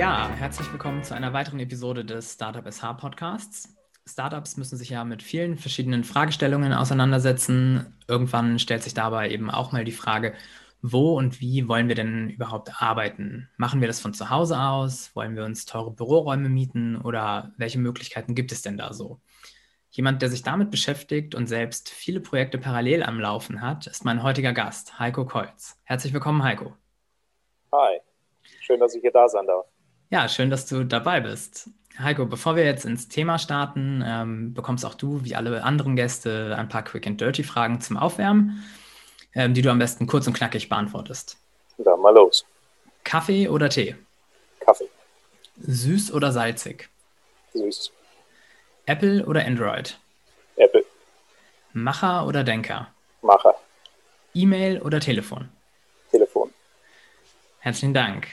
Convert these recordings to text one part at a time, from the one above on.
Ja, herzlich willkommen zu einer weiteren Episode des Startup SH Podcasts. Startups müssen sich ja mit vielen verschiedenen Fragestellungen auseinandersetzen. Irgendwann stellt sich dabei eben auch mal die Frage, wo und wie wollen wir denn überhaupt arbeiten? Machen wir das von zu Hause aus? Wollen wir uns teure Büroräume mieten oder welche Möglichkeiten gibt es denn da so? Jemand, der sich damit beschäftigt und selbst viele Projekte parallel am Laufen hat, ist mein heutiger Gast, Heiko Kolz. Herzlich willkommen, Heiko. Hi, schön, dass ich hier da sein darf. Ja, schön, dass du dabei bist. Heiko, bevor wir jetzt ins Thema starten, ähm, bekommst auch du, wie alle anderen Gäste, ein paar Quick and Dirty Fragen zum Aufwärmen ähm, die du am besten kurz und knackig beantwortest. Dann mal los. Kaffee oder Tee? Kaffee. Süß oder salzig? Süß. Apple oder Android? Apple. Macher oder Denker? Macher. E-Mail oder Telefon? Telefon. Herzlichen Dank.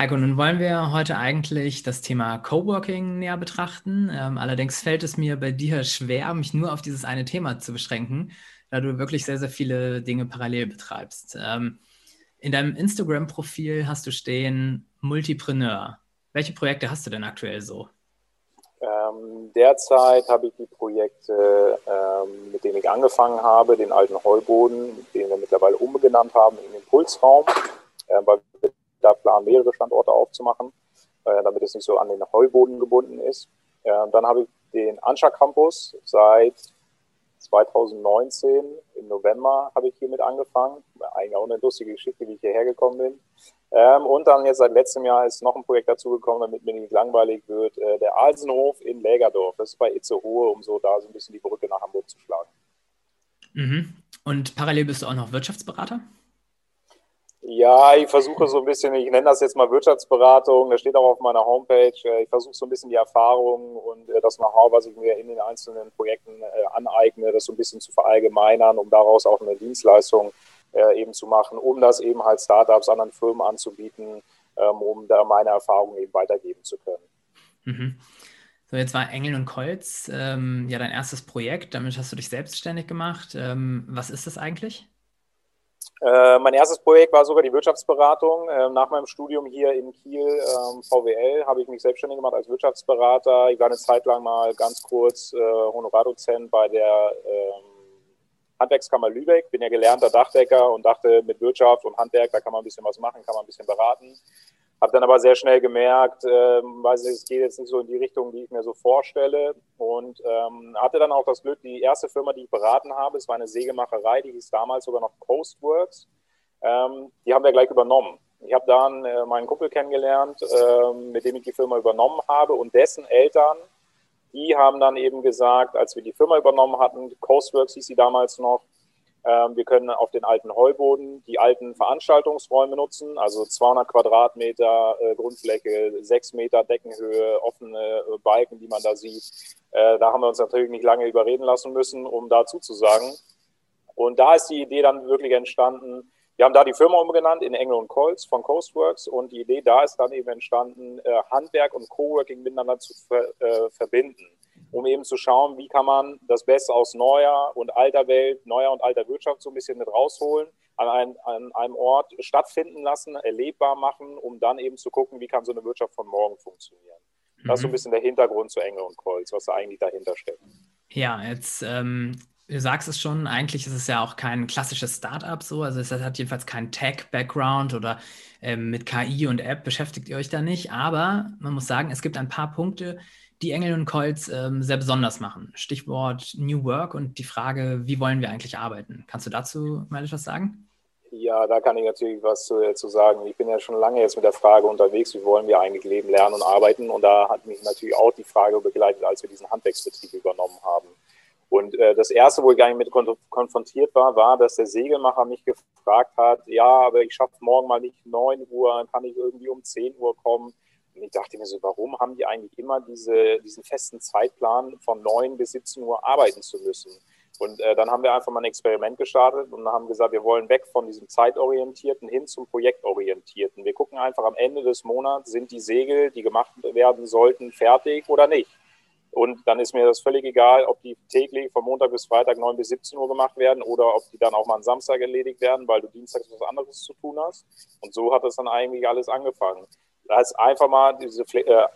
Heiko, nun wollen wir heute eigentlich das Thema Coworking näher betrachten. Ähm, allerdings fällt es mir bei dir schwer, mich nur auf dieses eine Thema zu beschränken da du wirklich sehr, sehr viele Dinge parallel betreibst. Ähm, in deinem Instagram-Profil hast du stehen Multipreneur. Welche Projekte hast du denn aktuell so? Ähm, derzeit habe ich die Projekte, ähm, mit denen ich angefangen habe, den alten Heuboden, den wir mittlerweile umbenannt haben in den Pulsraum, äh, weil wir da planen, mehrere Standorte aufzumachen, äh, damit es nicht so an den Heuboden gebunden ist. Äh, dann habe ich den Anscha Campus seit 2019 im November habe ich hiermit angefangen. Eigentlich auch eine lustige Geschichte, wie ich hierher gekommen bin. Ähm, und dann jetzt seit letztem Jahr ist noch ein Projekt dazugekommen, damit mir nicht langweilig wird. Äh, der Alsenhof in Lägerdorf. Das ist bei Itzehoe, um so da so ein bisschen die Brücke nach Hamburg zu schlagen. Mhm. Und parallel bist du auch noch Wirtschaftsberater? Ja, ich versuche so ein bisschen, ich nenne das jetzt mal Wirtschaftsberatung, das steht auch auf meiner Homepage. Äh, ich versuche so ein bisschen die Erfahrung und äh, das Know-how, was ich mir in den einzelnen Projekten äh, aneigne, das so ein bisschen zu verallgemeinern, um daraus auch eine Dienstleistung eben zu machen, um das eben halt Startups, anderen Firmen anzubieten, ähm, um da meine Erfahrungen eben weitergeben zu können. Mhm. So, jetzt war Engel und Kolz ähm, ja dein erstes Projekt, damit hast du dich selbstständig gemacht. Ähm, was ist das eigentlich? Äh, mein erstes Projekt war sogar die Wirtschaftsberatung. Äh, nach meinem Studium hier in Kiel, ähm, VWL, habe ich mich selbstständig gemacht als Wirtschaftsberater. Ich war eine Zeit lang mal ganz kurz äh, Honorardozent bei der ähm, Handwerkskammer Lübeck. Bin ja gelernter Dachdecker und dachte, mit Wirtschaft und Handwerk, da kann man ein bisschen was machen, kann man ein bisschen beraten. Habe dann aber sehr schnell gemerkt, ähm, weiß ich, es geht jetzt nicht so in die Richtung, die ich mir so vorstelle. Und ähm, hatte dann auch das Glück, die erste Firma, die ich beraten habe, es war eine Sägemacherei, die hieß damals sogar noch Coastworks. Ähm, die haben wir gleich übernommen. Ich habe dann äh, meinen Kumpel kennengelernt, äh, mit dem ich die Firma übernommen habe und dessen Eltern, die haben dann eben gesagt, als wir die Firma übernommen hatten, Coastworks hieß sie damals noch, ähm, wir können auf den alten Heuboden die alten Veranstaltungsräume nutzen, also 200 Quadratmeter äh, Grundfläche, 6 Meter Deckenhöhe, offene äh, Balken, die man da sieht. Äh, da haben wir uns natürlich nicht lange überreden lassen müssen, um da zuzusagen. Und da ist die Idee dann wirklich entstanden. Wir haben da die Firma umgenannt in Engel und Colts von Coastworks und die Idee da ist dann eben entstanden, Handwerk und Coworking miteinander zu ver verbinden um eben zu schauen, wie kann man das Beste aus neuer und alter Welt, neuer und alter Wirtschaft so ein bisschen mit rausholen, an, ein, an einem Ort stattfinden lassen, erlebbar machen, um dann eben zu gucken, wie kann so eine Wirtschaft von morgen funktionieren. Das ist so ein mhm. bisschen der Hintergrund zu Engel und Kreuz, was da eigentlich dahinter steckt. Ja, jetzt ähm, du sagst es schon, eigentlich ist es ja auch kein klassisches Startup so, also es hat jedenfalls keinen Tech-Background oder ähm, mit KI und App beschäftigt ihr euch da nicht, aber man muss sagen, es gibt ein paar Punkte, die Engel und Colts ähm, sehr besonders machen. Stichwort New Work und die Frage, wie wollen wir eigentlich arbeiten? Kannst du dazu mal etwas sagen? Ja, da kann ich natürlich was zu, zu, sagen. Ich bin ja schon lange jetzt mit der Frage unterwegs, wie wollen wir eigentlich leben, lernen und arbeiten? Und da hat mich natürlich auch die Frage begleitet, als wir diesen Handwerksbetrieb übernommen haben. Und äh, das Erste, wo ich eigentlich mit konfrontiert war, war, dass der Segelmacher mich gefragt hat, ja, aber ich schaffe morgen mal nicht 9 Uhr, dann kann ich irgendwie um 10 Uhr kommen. Und ich dachte mir so, warum haben die eigentlich immer diese, diesen festen Zeitplan von 9 bis 17 Uhr arbeiten zu müssen? Und äh, dann haben wir einfach mal ein Experiment gestartet und haben gesagt, wir wollen weg von diesem zeitorientierten hin zum projektorientierten. Wir gucken einfach am Ende des Monats, sind die Segel, die gemacht werden sollten, fertig oder nicht. Und dann ist mir das völlig egal, ob die täglich von Montag bis Freitag 9 bis 17 Uhr gemacht werden oder ob die dann auch mal am Samstag erledigt werden, weil du dienstags was anderes zu tun hast. Und so hat das dann eigentlich alles angefangen Das heißt, einfach mal diese äh,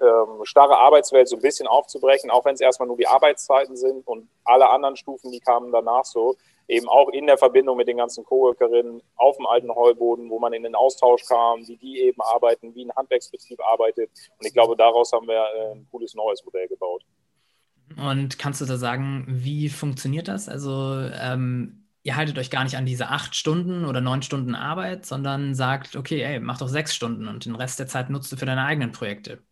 ähm, starre Arbeitswelt so ein bisschen aufzubrechen, auch wenn es erstmal nur die Arbeitszeiten sind und alle anderen Stufen, die kamen danach so, eben auch in der Verbindung mit den ganzen Coworkerinnen auf dem alten Heuboden, wo man in den Austausch kam, wie die eben arbeiten, wie ein Handwerksbetrieb arbeitet. Und ich glaube, daraus haben wir äh, ein cooles neues Modell gebaut. Und kannst du da sagen, wie funktioniert das? Also ähm, ihr haltet euch gar nicht an diese acht Stunden oder neun Stunden Arbeit, sondern sagt, okay, ey, mach doch sechs Stunden und den Rest der Zeit nutzt du für deine eigenen Projekte.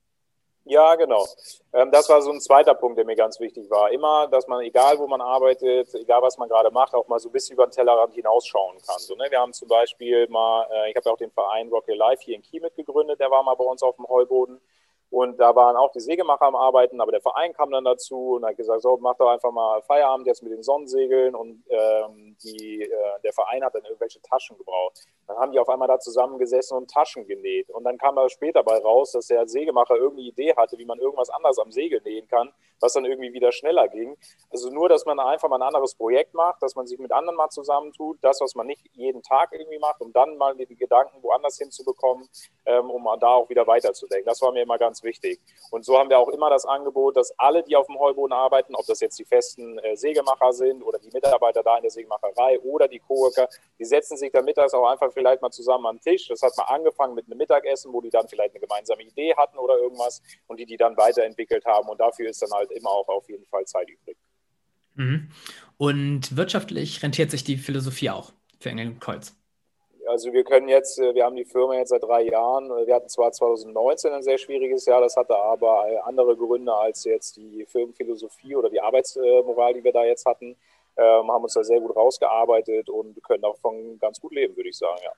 Ja, genau. Ähm, das war so ein zweiter Punkt, der mir ganz wichtig war. Immer, dass man, egal wo man arbeitet, egal was man gerade macht, auch mal so ein bisschen über den Tellerrand hinausschauen kann. So, ne? Wir haben zum Beispiel mal, äh, ich habe ja auch den Verein Rock Your Life hier in Kiel mitgegründet, der war mal bei uns auf dem Heuboden. Und da waren auch die Sägemacher am Arbeiten, aber der Verein kam dann dazu und hat gesagt, so, mach doch einfach mal Feierabend jetzt mit den Sonnensegeln. Und ähm, die, äh, der Verein hat dann irgendwelche Taschen gebraucht. Dann haben die auf einmal da zusammengesessen und Taschen genäht. Und dann kam da später bei raus, dass der Sägemacher irgendeine Idee hatte, wie man irgendwas anderes am Segel nähen kann, was dann irgendwie wieder schneller ging. Also nur, dass man einfach mal ein anderes Projekt macht, dass man sich mit anderen mal zusammentut, das, was man nicht jeden Tag irgendwie macht, um dann mal die Gedanken woanders hinzubekommen, ähm, um da auch wieder weiterzudenken. Das war mir immer ganz wichtig. Und so haben wir auch immer das Angebot, dass alle, die auf dem Heuboden arbeiten, ob das jetzt die festen äh, Sägemacher sind oder die Mitarbeiter da in der Sägemacherei oder die Coworker, die setzen sich dann mittags auch einfach vielleicht mal zusammen am Tisch. Das hat mal angefangen mit einem Mittagessen, wo die dann vielleicht eine gemeinsame Idee hatten oder irgendwas und die die dann weiterentwickelt haben. Und dafür ist dann halt immer auch auf jeden Fall Zeit übrig. Mhm. Und wirtschaftlich rentiert sich die Philosophie auch für Engel Kreuz? Also wir können jetzt, äh, wir haben die Firma jetzt seit drei Jahren. Wir hatten zwar 2019 ein sehr schwieriges Jahr, das hatte aber andere Gründe als jetzt die Firmenphilosophie oder die Arbeitsmoral, die wir da jetzt hatten. Ähm, haben uns da sehr gut rausgearbeitet und können davon ganz gut leben, würde ich sagen, ja.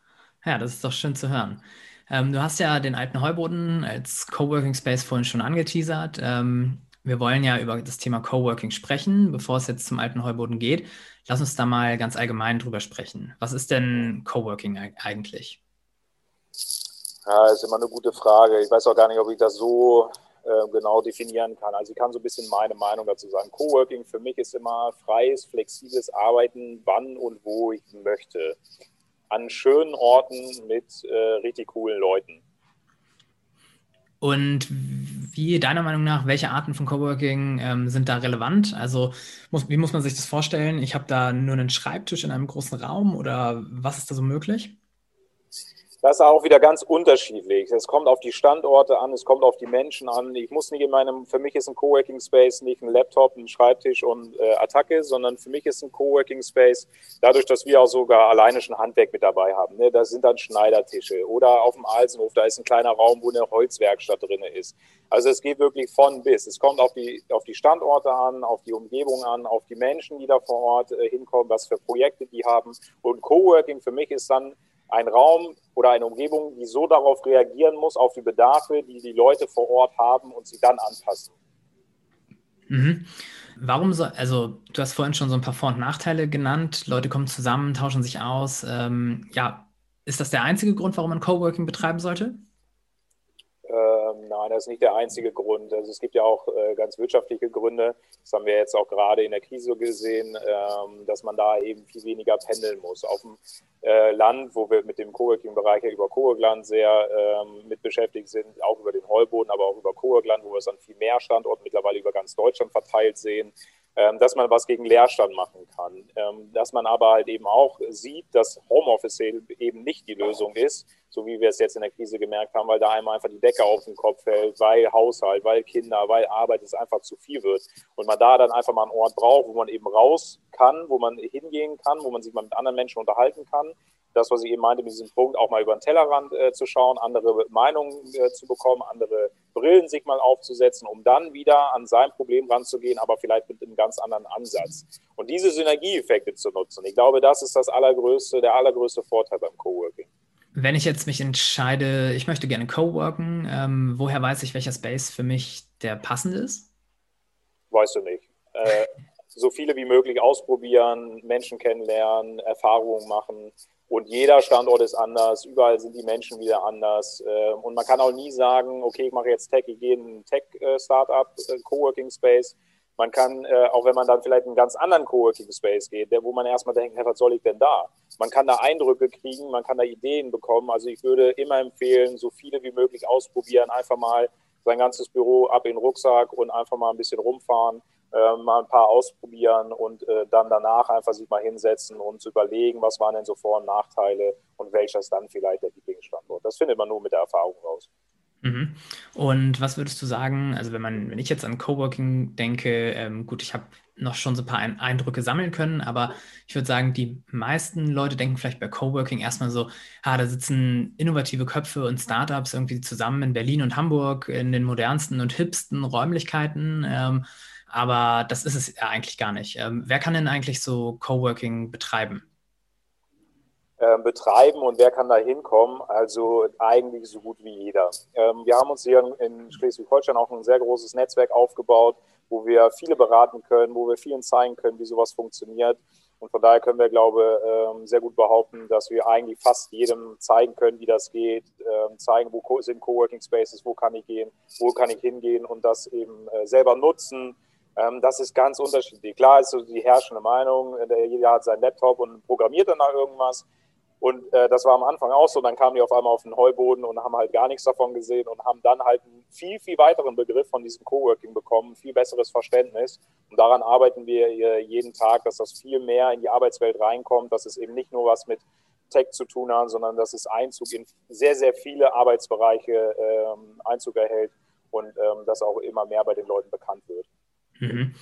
Ja, das ist doch schön zu hören. Ähm, du hast ja den alten Heuboden als Coworking Space vorhin schon angeteasert. Ähm, wir wollen ja über das Thema Coworking sprechen, bevor es jetzt zum alten Heuboden geht. Lass uns da mal ganz allgemein drüber sprechen. Was ist denn Coworking eigentlich? Ja, das ist immer eine gute Frage. Ich weiß auch gar nicht, ob ich das so äh, genau definieren kann. Also ich kann so ein bisschen meine Meinung dazu sagen. Coworking für mich ist immer freies, flexibles Arbeiten, wann und wo ich möchte. An schönen Orten mit äh, richtig coolen Leuten. Und wie deiner Meinung nach, welche Arten von Coworking ähm, sind da relevant? Also muss, wie muss man sich das vorstellen? Ich habe da nur einen Schreibtisch in einem großen Raum oder was ist da so möglich? Das ist auch wieder ganz unterschiedlich. Es kommt auf die Standorte an, es kommt auf die Menschen an. Ich muss nicht in meinem, für mich ist ein Coworking Space nicht ein Laptop, ein Schreibtisch und äh, Attacke, sondern für mich ist ein Coworking Space, dadurch, dass wir auch sogar alleine schon Handwerk mit dabei haben. Ne? Da sind dann Schneidertische oder auf dem Alsenhof, da ist ein kleiner Raum, wo eine Holzwerkstatt drin ist. Also es geht wirklich von bis. Es kommt auf die, auf die Standorte an, auf die Umgebung an, auf die Menschen, die da vor Ort äh, hinkommen, was für Projekte die haben. Und Coworking für mich ist dann ein Raum oder eine Umgebung, die so darauf reagieren muss, auf die Bedarfe, die die Leute vor Ort haben und sie dann anpassen. Mhm. Warum so, also du hast vorhin schon so ein paar Vor- und Nachteile genannt, Leute kommen zusammen, tauschen sich aus. Ähm, ja, ist das der einzige Grund, warum man Coworking betreiben sollte? Ähm, nein, das ist nicht der einzige Grund. Also es gibt ja auch äh, ganz wirtschaftliche Gründe. Das haben wir jetzt auch gerade in der Krise gesehen, ähm, dass man da eben viel weniger pendeln muss. Auf dem äh, Land, wo wir mit dem Coworking-Bereich ja über Coworkland sehr ähm, mit beschäftigt sind, auch über den Heuboden, aber auch über Coworkland, wo wir es an viel mehr Standorten mittlerweile über ganz Deutschland verteilt sehen, dass man was gegen Leerstand machen kann. Dass man aber halt eben auch sieht, dass Homeoffice eben nicht die Lösung ist, so wie wir es jetzt in der Krise gemerkt haben, weil da einmal einfach die Decke auf den Kopf fällt, weil Haushalt, weil Kinder, weil Arbeit es einfach zu viel wird. Und man da dann einfach mal einen Ort braucht, wo man eben raus kann, wo man hingehen kann, wo man sich mal mit anderen Menschen unterhalten kann, das, was ich eben meinte, mit diesem Punkt, auch mal über den Tellerrand äh, zu schauen, andere Meinungen äh, zu bekommen, andere Brillen sich mal aufzusetzen, um dann wieder an sein Problem ranzugehen, aber vielleicht mit einem ganz anderen Ansatz. Und diese Synergieeffekte zu nutzen, ich glaube, das ist das allergrößte, der allergrößte Vorteil beim Coworking. Wenn ich jetzt mich entscheide, ich möchte gerne coworken, ähm, woher weiß ich, welcher Space für mich der passende ist? Weißt du nicht. Äh, so viele wie möglich ausprobieren, Menschen kennenlernen, Erfahrungen machen. Und jeder Standort ist anders, überall sind die Menschen wieder anders. Ähm, und man kann auch nie sagen, okay, ich mache jetzt Tech, ich gehe in ein Tech-Startup, äh, Coworking Space, Man kann, äh, auch wenn man dann vielleicht in einen ganz anderen Coworking Space geht, der, wo man erstmal denkt, hey, was soll ich denn da? Man kann da Eindrücke kriegen, man kann da Ideen bekommen. Also ich würde immer empfehlen, so viele wie möglich ausprobieren, einfach mal sein ganzes Büro ab in den Rucksack und einfach mal ein bisschen rumfahren, äh, mal ein paar ausprobieren und äh, dann danach einfach sich mal hinsetzen und zu überlegen, was waren denn so Vor- und Nachteile und welcher ist dann vielleicht der Lieblingsstandort. Das findet man nur mit der Erfahrung raus. Mhm. Und was würdest du sagen, also wenn man, wenn ich jetzt an Coworking denke, ähm, gut, ich habe noch schon so ein paar Eindrücke sammeln können, aber ich würde sagen, die meisten Leute denken vielleicht bei Coworking erstmal so, ah, da sitzen innovative Köpfe und Startups irgendwie zusammen in Berlin und Hamburg in den modernsten und hipsten Räumlichkeiten. Ähm, aber das ist es ja eigentlich gar nicht. Ähm, wer kann denn eigentlich so Coworking betreiben? Ähm, betreiben und wer kann da hinkommen? Also eigentlich so gut wie jeder. Ähm, wir haben uns hier in Schleswig-Holstein auch ein sehr großes Netzwerk aufgebaut, wo wir viele beraten können, wo wir vielen zeigen können, wie sowas funktioniert. Und von daher können wir, glaube ich, ähm, sehr gut behaupten, dass wir eigentlich fast jedem zeigen können, wie das geht, zeigen, wo sind Coworking Spaces, wo kann ich gehen, wo kann ich hingehen und das eben äh, selber nutzen. Das ist ganz unterschiedlich. Klar ist so die herrschende Meinung, jeder hat seinen Laptop und programmiert dann da irgendwas. Und äh, das war am Anfang auch so. Dann kamen die auf einmal auf den Heuboden und haben halt gar nichts davon gesehen und haben dann halt einen viel, viel weiteren Begriff von diesem Coworking bekommen, viel besseres Verständnis. Und daran arbeiten wir jeden Tag, dass das viel mehr in die Arbeitswelt reinkommt, dass es eben nicht nur was mit Tech zu tun hat, sondern dass es Einzug in sehr, sehr viele Arbeitsbereiche ähm, Einzug erhält und ähm, das auch immer mehr bei den Leuten bekannt wird. Mhm.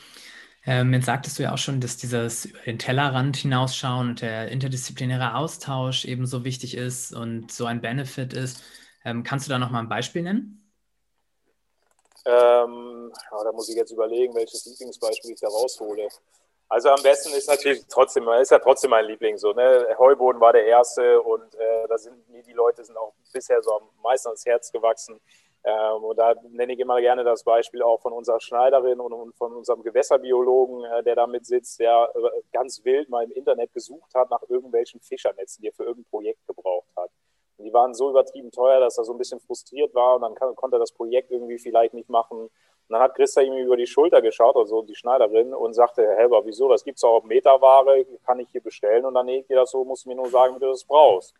Ähm, jetzt sagtest du ja auch schon, dass dieses über den Tellerrand hinausschauen und der interdisziplinäre Austausch eben so wichtig ist und so ein Benefit ist. Ähm, kannst du da nochmal ein Beispiel nennen? Ähm, ja, da muss ich jetzt überlegen, welches Lieblingsbeispiel ich da raushole. Also am besten ist natürlich trotzdem, ist ja trotzdem mein Liebling so. Ne? Heuboden war der erste und äh, da sind mir die Leute sind auch bisher so am meisten ans Herz gewachsen. Ähm, und da nenne ich immer gerne das Beispiel auch von unserer Schneiderin und, von unserem Gewässerbiologen, äh, der da mit sitzt, der äh, ganz wild mal im Internet gesucht hat nach irgendwelchen Fischernetzen, die er für irgendein Projekt gebraucht hat. Und die waren so übertrieben teuer, dass er so ein bisschen frustriert war und dann kann, konnte er das Projekt irgendwie vielleicht nicht machen. Und dann hat Christa ihm über die Schulter geschaut, also die Schneiderin, und sagte, Herr Helber, wieso, das gibt es auch auf Meterware, kann ich hier bestellen und dann näht ihr das so, musst du mir nur sagen, wie du das brauchst.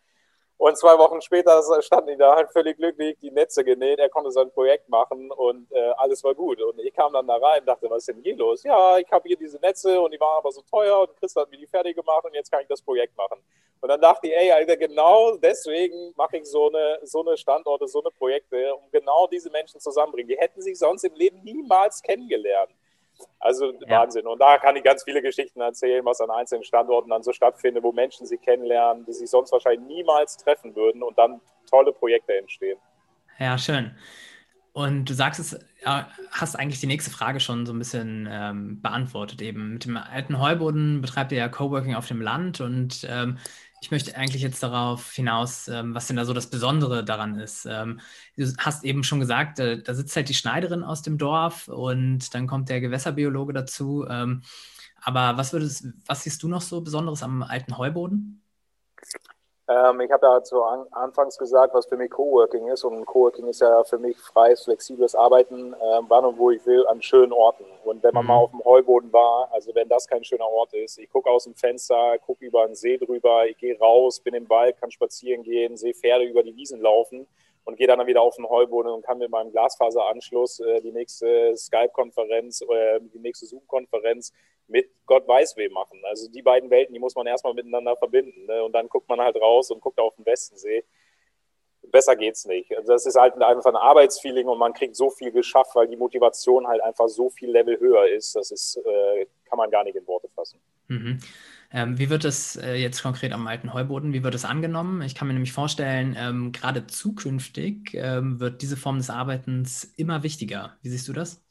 Und zwei Wochen später standen die da halt völlig glücklich, die Netze genäht, er konnte sein Projekt machen und äh, alles war gut. Und ich kam dann da rein und dachte, was ist denn hier los? Ja, ich habe hier diese Netze und die waren aber so teuer und Chris hat mir die fertig gemacht und jetzt kann ich das Projekt machen. Und dann dachte ich, ey, Alter, genau deswegen mache ich so eine, so eine Standorte, so eine Projekte, um genau diese Menschen zusammenbringen. Die hätten sich sonst im Leben niemals kennengelernt. Also ja. Wahnsinn. Und da kann ich ganz viele Geschichten erzählen, was an einzelnen Standorten dann so stattfindet, wo Menschen sich kennenlernen, die sich sonst wahrscheinlich niemals treffen würden und dann tolle Projekte entstehen. Ja, schön. Und du sagst es, hast eigentlich die nächste Frage schon so ein bisschen ähm, beantwortet eben. Mit dem alten Heuboden betreibt ihr ja Coworking auf dem Land und ähm, ich möchte eigentlich jetzt darauf hinaus, ähm, was denn da so das Besondere daran ist. Ähm, du hast eben schon gesagt, äh, da sitzt halt die Schneiderin aus dem Dorf und dann kommt der Gewässerbiologe dazu. Ähm, aber was würdest, was siehst du noch so Besonderes am alten Heuboden? Ähm, ich habe ja zu an, anfangs gesagt, was für mich Coworking ist. Und Coworking ist ja für mich freies, flexibles Arbeiten, äh, wann und wo ich will, an schönen Orten. Und wenn man mhm. mal auf dem Heuboden war, also wenn das kein schöner Ort ist, ich gucke aus dem Fenster, gucke über einen See drüber, ich gehe raus, bin im Wald, kann spazieren gehen, sehe Pferde über die Wiesen laufen und gehe dann wieder auf den Heuboden und kann mit meinem Glasfaseranschluss äh, die nächste Skype-Konferenz oder die nächste Zoom-Konferenz mit Gott weiß wem machen. Also die beiden Welten, die muss man erstmal miteinander verbinden. Ne? Und dann guckt man halt raus und guckt auf den Westensee. Besser geht's nicht. Also das ist halt einfach ein Arbeitsfeeling und man kriegt so viel geschafft, weil die Motivation halt einfach so viel Level höher ist. Das ist, äh, kann man gar nicht in Worte fassen. Mhm. Ähm, wie wird es äh, jetzt konkret am alten Heuboden, wie wird es angenommen? Ich kann mir nämlich vorstellen, ähm, gerade zukünftig ähm, wird diese Form des Arbeitens immer wichtiger. Wie siehst du das?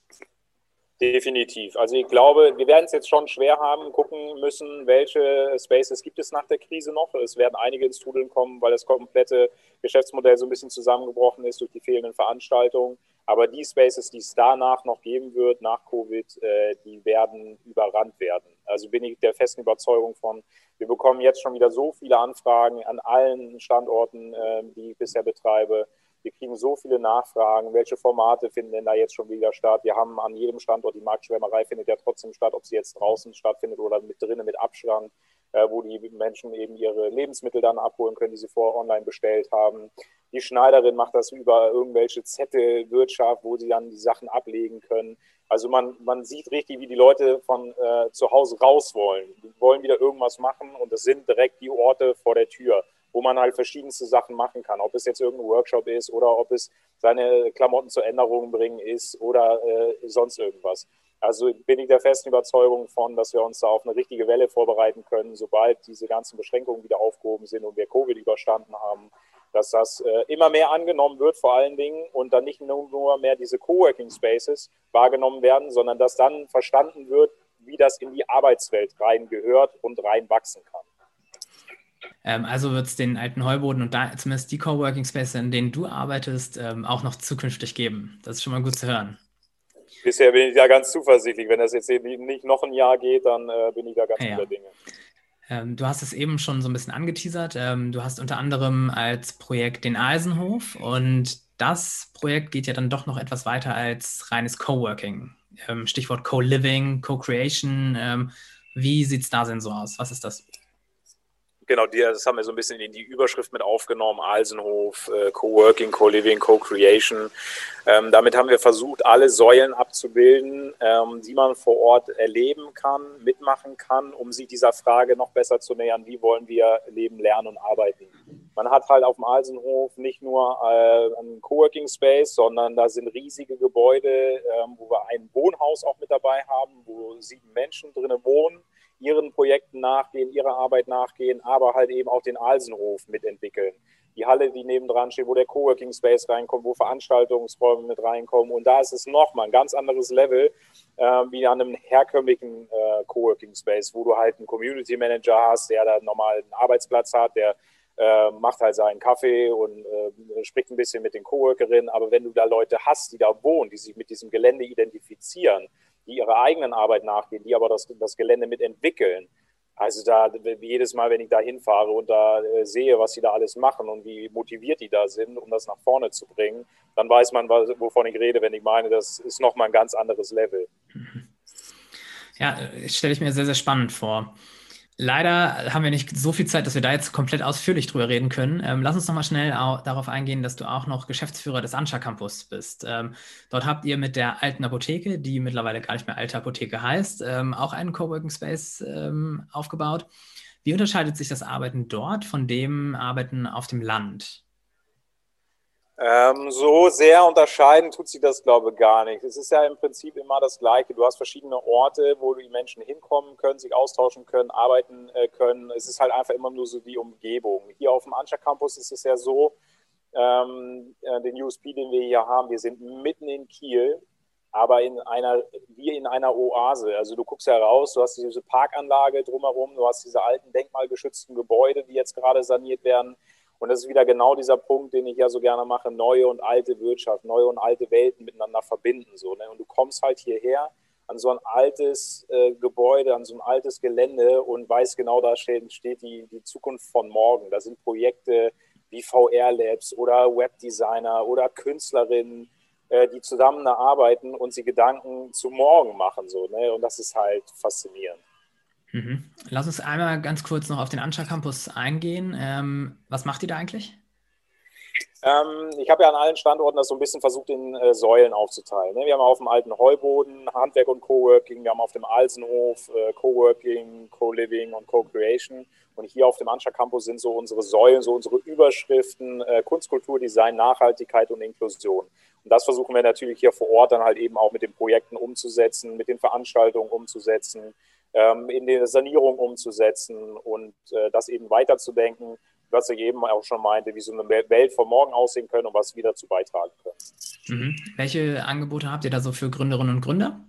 Definitiv. Also ich glaube, wir werden es jetzt schon schwer haben, gucken müssen, welche Spaces gibt es nach der Krise noch. Es werden einige ins Trudeln kommen, weil das komplette Geschäftsmodell so ein bisschen zusammengebrochen ist durch die fehlenden Veranstaltungen. Aber die Spaces, die es danach noch geben wird, nach Covid, äh, die werden überrannt werden. Also bin ich der festen Überzeugung von, wir bekommen jetzt schon wieder so viele Anfragen an allen Standorten, äh, die ich bisher betreibe Wir kriegen so viele Nachfragen, welche Formate finden denn da jetzt schon wieder statt. Wir haben an jedem Standort, die Marktschwärmerei findet ja trotzdem statt, ob sie jetzt draußen stattfindet oder mit drinnen mit Abstand, äh, wo die Menschen eben ihre Lebensmittel dann abholen können, die sie vorher online bestellt haben. Die Schneiderin macht das über irgendwelche Zettelwirtschaft, wo sie dann die Sachen ablegen können. Also man, man sieht richtig, wie die Leute von äh, zu Hause raus wollen. Die wollen wieder irgendwas machen und das sind direkt die Orte vor der Tür, wo man halt verschiedenste Sachen machen kann. Ob es jetzt irgendein Workshop ist oder ob es seine Klamotten zur Änderung bringen ist oder äh, sonst irgendwas. Also bin ich der festen Überzeugung von, dass wir uns da auf eine richtige Welle vorbereiten können, sobald diese ganzen Beschränkungen wieder aufgehoben sind und wir Covid überstanden haben dass das äh, immer mehr angenommen wird, vor allen Dingen, und dann nicht nur, mehr diese Coworking Spaces wahrgenommen werden, sondern dass dann verstanden wird, wie das in die Arbeitswelt rein gehört und rein wachsen kann. Ähm, also wird es den alten Heuboden und da zumindest die Coworking Spaces, in denen du arbeitest, ähm, auch noch zukünftig geben. Das ist schon mal gut zu hören. Bisher bin ich ja ganz zuversichtlich. Wenn das jetzt nicht noch ein Jahr geht, dann äh, bin ich da ganz ja. guter Dinge. Ähm, du hast es eben schon so ein bisschen angeteasert. Ähm, du hast unter anderem als Projekt den Eisenhof und das Projekt geht ja dann doch noch etwas weiter als reines Coworking. Ähm, Stichwort Co-Living, Co-Creation. Ähm, wie sieht es da denn so aus? Was ist das? Genau, die, das haben wir so ein bisschen in die Überschrift mit aufgenommen, Alsenhof, äh, Co-Working, Co-Living, Co-Creation. Ähm, damit haben wir versucht, alle Säulen abzubilden, ähm, die man vor Ort erleben kann, mitmachen kann, um sich dieser Frage noch besser zu nähern, wie wollen wir leben, lernen und arbeiten. Man hat halt auf dem Alsenhof nicht nur äh, einen Coworking Space, sondern da sind riesige Gebäude, äh, wo wir ein Wohnhaus auch mit dabei haben, wo sieben Menschen drinnen wohnen ihren Projekten nachgehen, ihrer Arbeit nachgehen, aber halt eben auch den Alsenhof mitentwickeln. Die Halle, die nebendran steht, wo der Coworking Space reinkommt, wo Veranstaltungsräume mit reinkommen. Und da ist es nochmal ein ganz anderes Level äh, wie an einem herkömmlichen äh, Coworking Space, wo du halt einen Community Manager hast, der da normal einen Arbeitsplatz hat, der äh, macht halt seinen Kaffee und äh, spricht ein bisschen mit den Coworkerinnen. Aber wenn du da Leute hast, die da wohnen, die sich mit diesem Gelände identifizieren, die ihrer eigenen Arbeit nachgehen, die aber das, das Gelände mitentwickeln. Also da jedes Mal, wenn ich da hinfahre und da äh, sehe, was sie da alles machen und wie motiviert die da sind, um das nach vorne zu bringen, dann weiß man, wovon ich rede, wenn ich meine, das ist nochmal ein ganz anderes Level. Ja, äh, stelle ich mir sehr, sehr spannend vor. Leider haben wir nicht so viel Zeit, dass wir da jetzt komplett ausführlich drüber reden können. Ähm, lass uns noch mal schnell darauf eingehen, dass du auch noch Geschäftsführer des Anscha Campus bist. Ähm, dort habt ihr mit der alten Apotheke, die mittlerweile gar nicht mehr alte Apotheke heißt, ähm, auch einen Coworking Space ähm, aufgebaut. Wie unterscheidet sich das Arbeiten dort von dem Arbeiten auf dem Land? Ähm, so sehr unterscheiden tut sich das, glaube ich, gar nicht. Es ist ja im Prinzip immer das Gleiche. Du hast verschiedene Orte, wo die Menschen hinkommen können, sich austauschen können, arbeiten äh, können. Es ist halt einfach immer nur so die Umgebung. Hier auf dem Anscha Campus ist es ja so, ähm, äh, den USP, den wir hier haben, wir sind mitten in Kiel, aber in einer, wie in einer Oase. Also du guckst heraus, du hast diese Parkanlage drumherum, du hast diese alten denkmalgeschützten Gebäude, die jetzt gerade saniert werden. Und das ist wieder genau dieser Punkt, den ich ja so gerne mache, neue und alte Wirtschaft, neue und alte Welten miteinander verbinden. So, ne? Und du kommst halt hierher an so ein altes äh, Gebäude, an so ein altes Gelände und weißt genau, da steht, steht die, die Zukunft von morgen. Da sind Projekte wie VR-Labs oder Webdesigner oder Künstlerinnen, äh, die zusammen arbeiten und sie Gedanken zu morgen machen. So, ne? Und das ist halt faszinierend. Mhm. Lass uns einmal ganz kurz noch auf den Anscha Campus eingehen. Ähm, was macht ihr da eigentlich? Ähm, ich habe ja an allen Standorten das so ein bisschen versucht, in äh, Säulen aufzuteilen. Ne? Wir haben auf dem alten Heuboden Handwerk und Coworking, wir haben auf dem Alsenhof äh, Coworking, Co-Living und Co-Creation. Und hier auf dem Anscha Campus sind so unsere Säulen, so unsere Überschriften äh, Kunst, Kultur, Design, Nachhaltigkeit und Inklusion. Und das versuchen wir natürlich hier vor Ort dann halt eben auch mit den Projekten umzusetzen, mit den Veranstaltungen umzusetzen, ähm, in die Sanierung umzusetzen und äh, das eben weiterzudenken, was ich eben auch schon meinte, wie so eine Welt von morgen aussehen können und was wir dazu beitragen können. Mhm. Welche Angebote habt ihr da so für Gründerinnen und Gründer?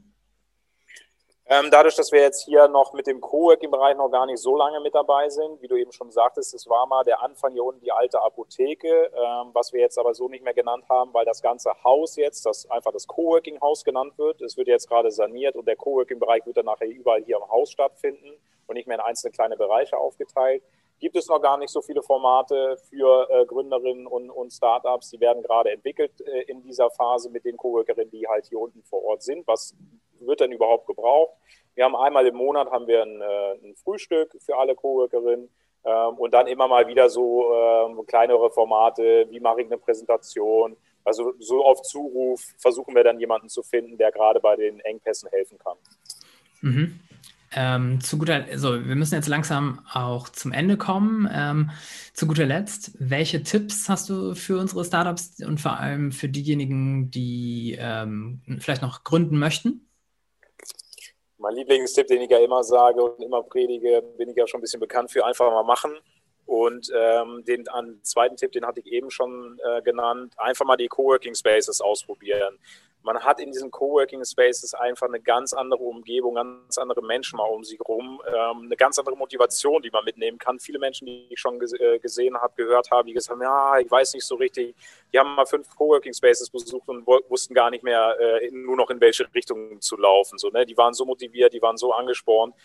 Ähm, dadurch, dass wir jetzt hier noch mit dem Coworking-Bereich noch gar nicht so lange mit dabei sind, wie du eben schon sagtest, es war mal der Anfang hier unten die alte Apotheke, ähm, was wir jetzt aber so nicht mehr genannt haben, weil das ganze Haus jetzt, das einfach das Coworking-Haus genannt wird, es wird jetzt gerade saniert und der Coworking-Bereich wird dann nachher überall hier im Haus stattfinden und nicht mehr in einzelne kleine Bereiche aufgeteilt. gibt es noch gar nicht so viele Formate für äh, Gründerinnen und, und Startups. Die werden gerade entwickelt äh, in dieser Phase mit den Coworkerinnen, die halt hier unten vor Ort sind. Was wird denn überhaupt gebraucht? Wir haben einmal im Monat haben wir ein, äh, ein Frühstück für alle Coworkerinnen ähm, und dann immer mal wieder so ähm, kleinere Formate, wie mache ich eine Präsentation. Also so auf Zuruf versuchen wir dann jemanden zu finden, der gerade bei den Engpässen helfen kann. Mhm. Ähm, zu guter, also wir müssen jetzt langsam auch zum Ende kommen. Ähm, zu guter Letzt, welche Tipps hast du für unsere Startups und vor allem für diejenigen, die ähm, vielleicht noch gründen möchten? Mein Lieblingstipp, den ich ja immer sage und immer predige, bin ich ja schon ein bisschen bekannt für, einfach mal machen. Und ähm, den an, zweiten Tipp, den hatte ich eben schon äh, genannt, einfach mal die Coworking Spaces ausprobieren man hat in diesen Coworking Spaces einfach eine ganz andere Umgebung, ganz andere Menschen mal um sich herum, ähm, eine ganz andere Motivation, die man mitnehmen kann. Viele Menschen, die ich schon äh, gesehen habe, gehört habe, die gesagt haben, ja, ich weiß nicht so richtig, die haben mal fünf Coworking Spaces besucht und wussten gar nicht mehr äh, nur noch in welche Richtung zu laufen. So, ne? Die waren so motiviert, die waren so angespornt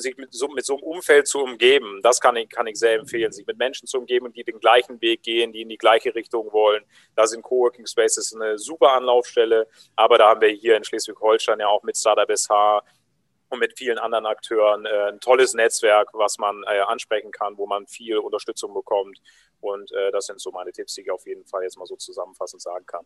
sich mit so, mit so einem Umfeld zu umgeben, das kann ich, kann ich sehr empfehlen, sich mit Menschen zu umgeben, die den gleichen Weg gehen, die in die gleiche Richtung wollen. Da sind Coworking Spaces eine super Anlaufstelle, aber da haben wir hier in Schleswig-Holstein ja auch mit Startup SH und mit vielen anderen Akteuren äh, ein tolles Netzwerk, was man äh, ansprechen kann, wo man viel Unterstützung bekommt. Und äh, das sind so meine Tipps, die ich auf jeden Fall jetzt mal so zusammenfassend sagen kann.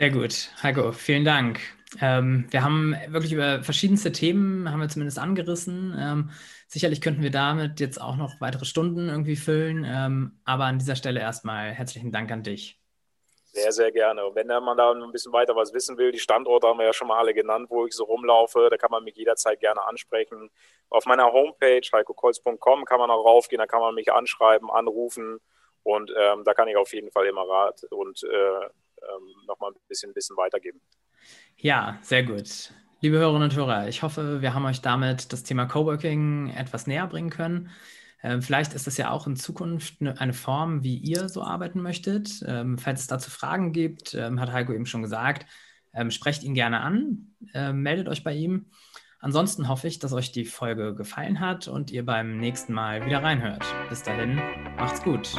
Sehr gut, Heiko, vielen Dank. Ähm, wir haben wirklich über verschiedenste Themen, haben wir zumindest angerissen. Ähm, sicherlich könnten wir damit jetzt auch noch weitere Stunden irgendwie füllen, ähm, aber an dieser Stelle erstmal herzlichen Dank an dich. Sehr, sehr gerne. Und wenn man da ein bisschen weiter was wissen will, die Standorte haben wir ja schon mal alle genannt, wo ich so rumlaufe, da kann man mich jederzeit gerne ansprechen. Auf meiner Homepage, heikokolz.com, kann man auch raufgehen, da kann man mich anschreiben, anrufen und ähm, da kann ich auf jeden Fall immer Rat und äh, ähm, nochmal ein bisschen Wissen weitergeben. Ja, sehr gut. Liebe Hörerinnen und Hörer, ich hoffe, wir haben euch damit das Thema Coworking etwas näher bringen können. Ähm, vielleicht ist das ja auch in Zukunft eine, eine Form, wie ihr so arbeiten möchtet. Ähm, falls es dazu Fragen gibt, ähm, hat Heiko eben schon gesagt, sprecht ihn gerne an, meldet euch bei ihm. Ansonsten hoffe ich, dass euch die Folge gefallen hat und ihr beim nächsten Mal wieder reinhört. Bis dahin, macht's gut.